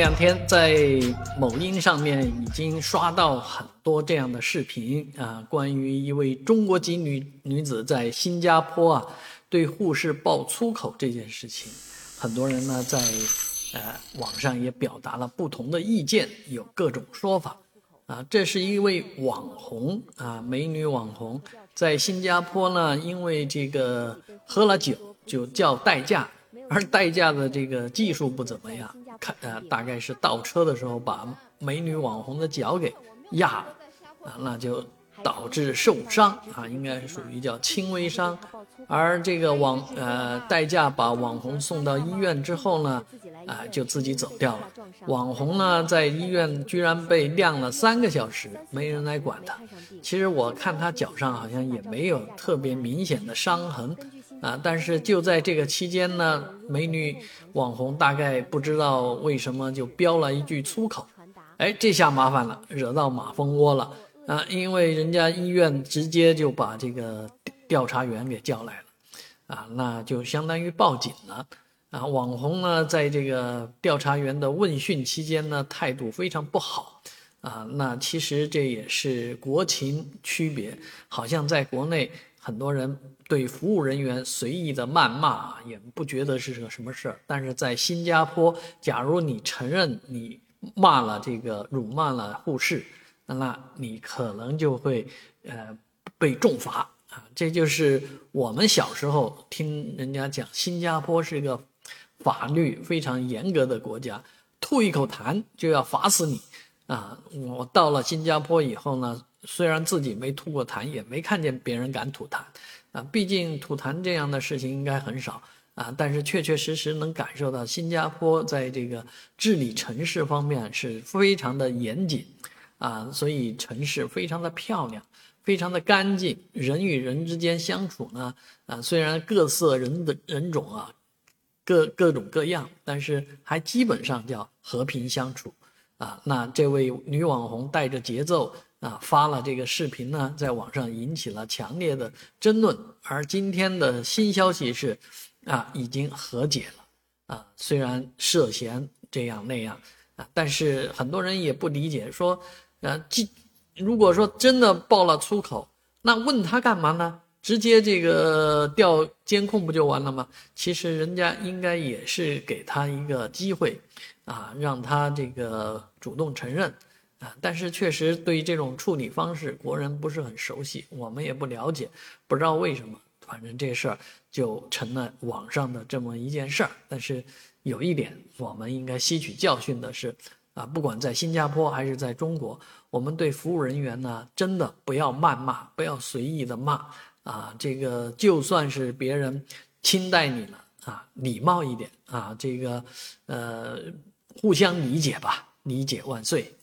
这两天在某音上面已经刷到很多这样的视频啊，关于一位中国籍女女子在新加坡啊对护士爆粗口这件事情，很多人呢在呃网上也表达了不同的意见，有各种说法啊。这是一位网红啊，美女网红，在新加坡呢，因为这个喝了酒就叫代驾。而代驾的这个技术不怎么样，看呃，大概是倒车的时候把美女网红的脚给压了，啊，那就导致受伤啊，应该是属于叫轻微伤。而这个网呃代驾把网红送到医院之后呢，啊，就自己走掉了。网红呢在医院居然被晾了三个小时，没人来管他。其实我看他脚上好像也没有特别明显的伤痕。啊！但是就在这个期间呢，美女网红大概不知道为什么就飙了一句粗口，哎，这下麻烦了，惹到马蜂窝了啊！因为人家医院直接就把这个调查员给叫来了，啊，那就相当于报警了啊！网红呢，在这个调查员的问讯期间呢，态度非常不好啊！那其实这也是国情区别，好像在国内。很多人对服务人员随意的谩骂也不觉得是个什么事儿，但是在新加坡，假如你承认你骂了这个辱骂了护士，那你可能就会呃被重罚啊。这就是我们小时候听人家讲，新加坡是一个法律非常严格的国家，吐一口痰就要罚死你啊。我到了新加坡以后呢。虽然自己没吐过痰，也没看见别人敢吐痰，啊，毕竟吐痰这样的事情应该很少啊。但是确确实实能感受到新加坡在这个治理城市方面是非常的严谨，啊，所以城市非常的漂亮，非常的干净。人与人之间相处呢，啊，虽然各色人的人种啊，各各种各样，但是还基本上叫和平相处，啊。那这位女网红带着节奏。啊，发了这个视频呢，在网上引起了强烈的争论。而今天的新消息是，啊，已经和解了。啊，虽然涉嫌这样那样，啊，但是很多人也不理解，说，呃，既如果说真的爆了粗口，那问他干嘛呢？直接这个调监控不就完了吗？其实人家应该也是给他一个机会，啊，让他这个主动承认。啊，但是确实对于这种处理方式，国人不是很熟悉，我们也不了解，不知道为什么，反正这事儿就成了网上的这么一件事儿。但是有一点，我们应该吸取教训的是，啊，不管在新加坡还是在中国，我们对服务人员呢，真的不要谩骂，不要随意的骂，啊，这个就算是别人轻待你了，啊，礼貌一点，啊，这个，呃，互相理解吧，理解万岁。